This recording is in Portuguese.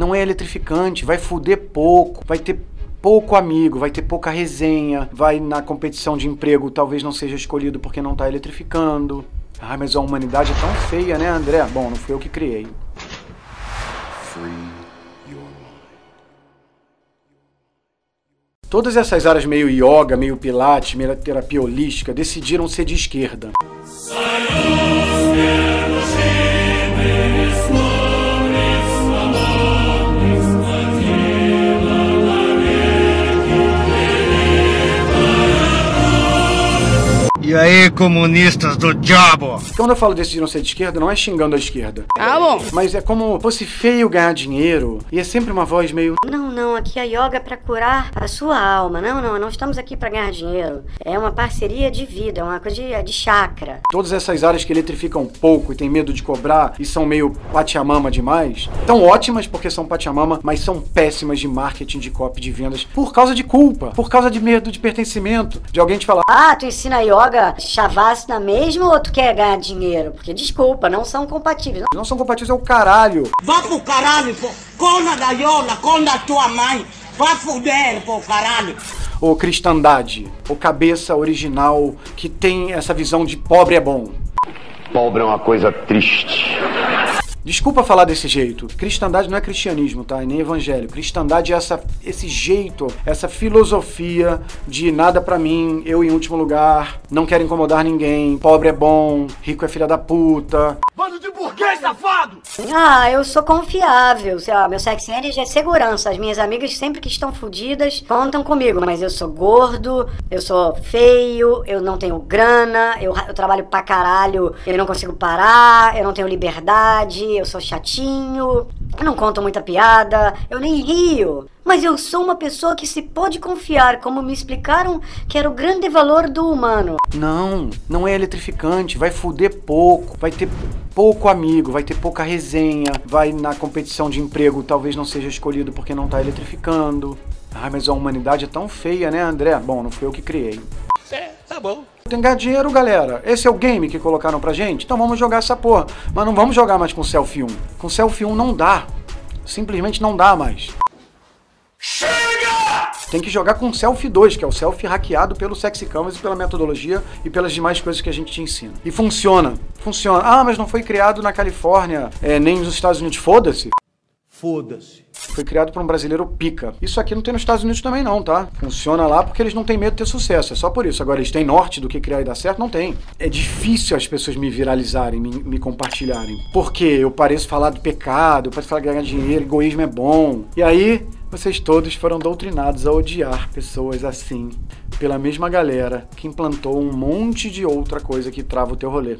não é eletrificante, vai fuder pouco, vai ter pouco amigo, vai ter pouca resenha, vai na competição de emprego talvez não seja escolhido porque não tá eletrificando. Ai, mas a humanidade é tão feia, né, André? Bom, não fui eu que criei. Todas essas áreas meio yoga, meio pilates, meio terapia holística decidiram ser de esquerda. E aí, comunistas do diabo? Quando eu falo decidiram ser de esquerda, não é xingando a esquerda. Ah, bom. Mas é como fosse feio ganhar dinheiro e é sempre uma voz meio. Não, não, aqui a yoga é pra curar a sua alma. Não, não, não estamos aqui pra ganhar dinheiro. É uma parceria de vida, é uma coisa de, de chakra. Todas essas áreas que eletrificam pouco e tem medo de cobrar e são meio pachamama demais, tão ótimas porque são pachamama, mas são péssimas de marketing, de copy, de vendas, por causa de culpa, por causa de medo de pertencimento, de alguém te falar. Ah, tu ensina yoga Shavasana mesmo ou tu quer ganhar dinheiro? Porque desculpa, não são compatíveis. Não são compatíveis, é o caralho. Vá pro caralho, pô. Cona da Yola, cona da tua mãe. Vá fuder, pô, caralho. Ou cristandade, ou cabeça original que tem essa visão de pobre é bom. Pobre é uma coisa triste. Desculpa falar desse jeito. Cristandade não é cristianismo, tá? E nem evangelho. Cristandade é essa, esse jeito, essa filosofia de nada para mim, eu em último lugar, não quero incomodar ninguém, pobre é bom, rico é filha da puta. Bando de burguês, safado! Ah, eu sou confiável. Sei lá, meu sex energy é segurança. As minhas amigas sempre que estão fodidas contam comigo, mas eu sou gordo, eu sou feio, eu não tenho grana, eu, eu trabalho pra caralho, eu não consigo parar, eu não tenho liberdade, eu sou chatinho, eu não conto muita piada, eu nem rio. Mas eu sou uma pessoa que se pode confiar, como me explicaram que era o grande valor do humano. Não, não é eletrificante, vai fuder pouco, vai ter pouco amigo, vai ter pouca resenha, vai na competição de emprego talvez não seja escolhido porque não tá eletrificando. Ai, mas a humanidade é tão feia, né, André? Bom, não fui eu que criei. Tá bom. Tem que ganhar dinheiro, galera. Esse é o game que colocaram pra gente? Então vamos jogar essa porra. Mas não vamos jogar mais com Selfie 1. Com Selfie 1 não dá. Simplesmente não dá mais. Chega! Tem que jogar com Selfie 2, que é o selfie hackeado pelo Sexy Canvas e pela metodologia e pelas demais coisas que a gente te ensina. E funciona. Funciona. Ah, mas não foi criado na Califórnia, é, nem nos Estados Unidos. Foda-se. Foda-se. Foi criado por um brasileiro pica. Isso aqui não tem nos Estados Unidos também não, tá? Funciona lá porque eles não têm medo de ter sucesso. É só por isso. Agora, eles têm norte do que criar e dar certo? Não tem. É difícil as pessoas me viralizarem, me, me compartilharem. Porque eu pareço falar do pecado, eu pareço falar que ganhar dinheiro, egoísmo é bom. E aí, vocês todos foram doutrinados a odiar pessoas assim, pela mesma galera que implantou um monte de outra coisa que trava o teu rolê.